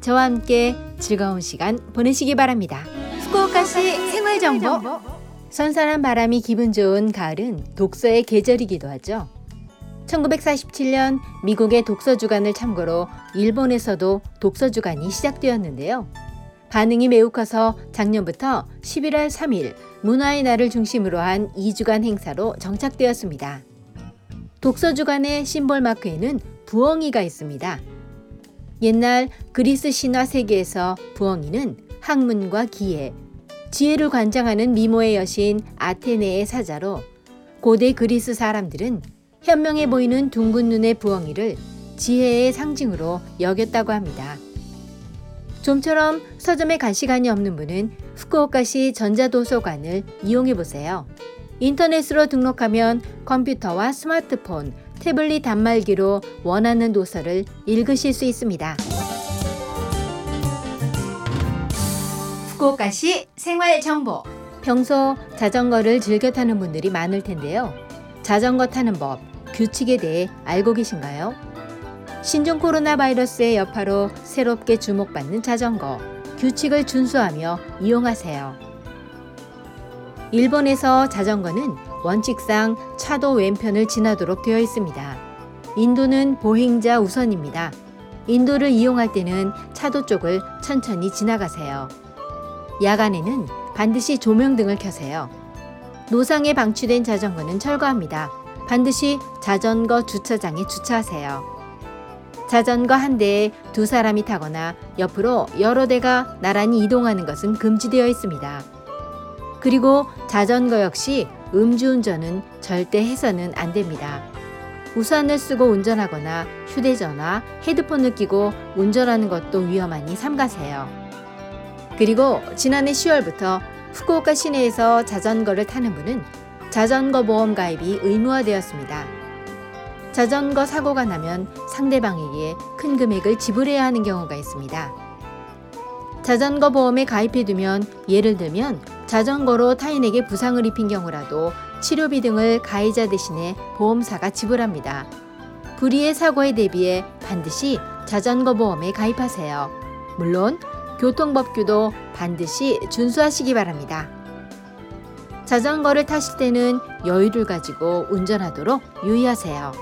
저와 함께 즐거운 시간 보내시기 바랍니다. 후쿠오카시 생활 정보. 선선한 바람이 기분 좋은 가을은 독서의 계절이기도 하죠. 1947년 미국의 독서 주간을 참고로 일본에서도 독서 주간이 시작되었는데요. 반응이 매우 커서 작년부터 11월 3일 문화의 날을 중심으로 한 2주간 행사로 정착되었습니다. 독서 주간의 심볼 마크에는 부엉이가 있습니다. 옛날 그리스 신화 세계에서 부엉이는 학문과 기회, 지혜를 관장하는 미모의 여신 아테네의 사자로 고대 그리스 사람들은 현명해 보이는 둥근 눈의 부엉이를 지혜의 상징으로 여겼다고 합니다. 좀처럼 서점에 갈 시간이 없는 분은 후쿠오카시 전자도서관을 이용해 보세요. 인터넷으로 등록하면 컴퓨터와 스마트폰, 태블릿 단말기로 원하는 도서를 읽으실 수 있습니다. 후쿠오카시 생활 정보. 평소 자전거를 즐겨 타는 분들이 많을 텐데요. 자전거 타는 법, 규칙에 대해 알고 계신가요? 신종 코로나 바이러스의 여파로 새롭게 주목받는 자전거, 규칙을 준수하며 이용하세요. 일본에서 자전거는 원칙상 차도 왼편을 지나도록 되어 있습니다. 인도는 보행자 우선입니다. 인도를 이용할 때는 차도 쪽을 천천히 지나가세요. 야간에는 반드시 조명등을 켜세요. 노상에 방치된 자전거는 철거합니다. 반드시 자전거 주차장에 주차하세요. 자전거 한 대에 두 사람이 타거나 옆으로 여러 대가 나란히 이동하는 것은 금지되어 있습니다. 그리고 자전거 역시 음주운전은 절대 해서는 안 됩니다. 우산을 쓰고 운전하거나 휴대전화, 헤드폰을 끼고 운전하는 것도 위험하니 삼가세요. 그리고 지난해 10월부터 후쿠오카 시내에서 자전거를 타는 분은 자전거 보험 가입이 의무화되었습니다. 자전거 사고가 나면 상대방에게 큰 금액을 지불해야 하는 경우가 있습니다. 자전거 보험에 가입해두면 예를 들면 자전거로 타인에게 부상을 입힌 경우라도 치료비 등을 가해자 대신에 보험사가 지불합니다. 불의의 사고에 대비해 반드시 자전거 보험에 가입하세요. 물론 교통법규도 반드시 준수하시기 바랍니다. 자전거를 타실 때는 여유를 가지고 운전하도록 유의하세요.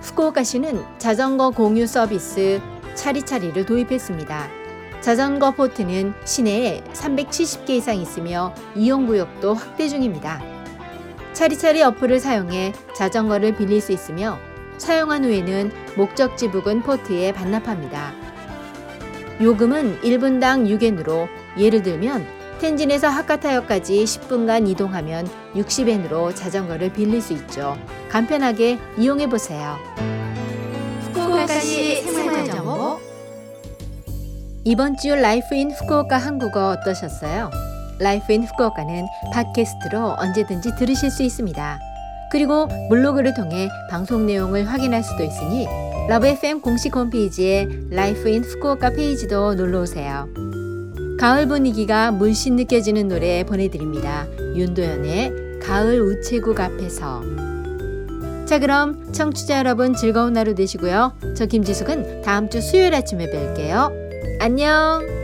후쿠오카시는 자전거 공유 서비스 차리차리를 도입했습니다. 자전거 포트는 시내에 370개 이상 있으며 이용구역도 확대 중입니다. 차리차리 어플을 사용해 자전거를 빌릴 수 있으며 사용한 후에는 목적지 부근 포트에 반납합니다. 요금은 1분당 6엔으로 예를 들면 텐진에서 하카타역까지 10분간 이동하면 60엔으로 자전거를 빌릴 수 있죠. 간편하게 이용해 보세요. 후쿠오카시 생활정보 이번 주 Life in 후쿠오카 한국어 어떠셨어요? Life in 후쿠오카는 팟캐스트로 언제든지 들으실 수 있습니다. 그리고 블로그를 통해 방송 내용을 확인할 수도 있으니 Love FM 공식 홈페이지에 Life in 후쿠오카 페이지도 놀러 오세요. 가을 분위기가 물씬 느껴지는 노래 보내드립니다. 윤도현의 가을 우체국 앞에서. 자, 그럼 청취자 여러분 즐거운 하루 되시고요. 저 김지숙은 다음 주 수요일 아침에 뵐게요. 안녕!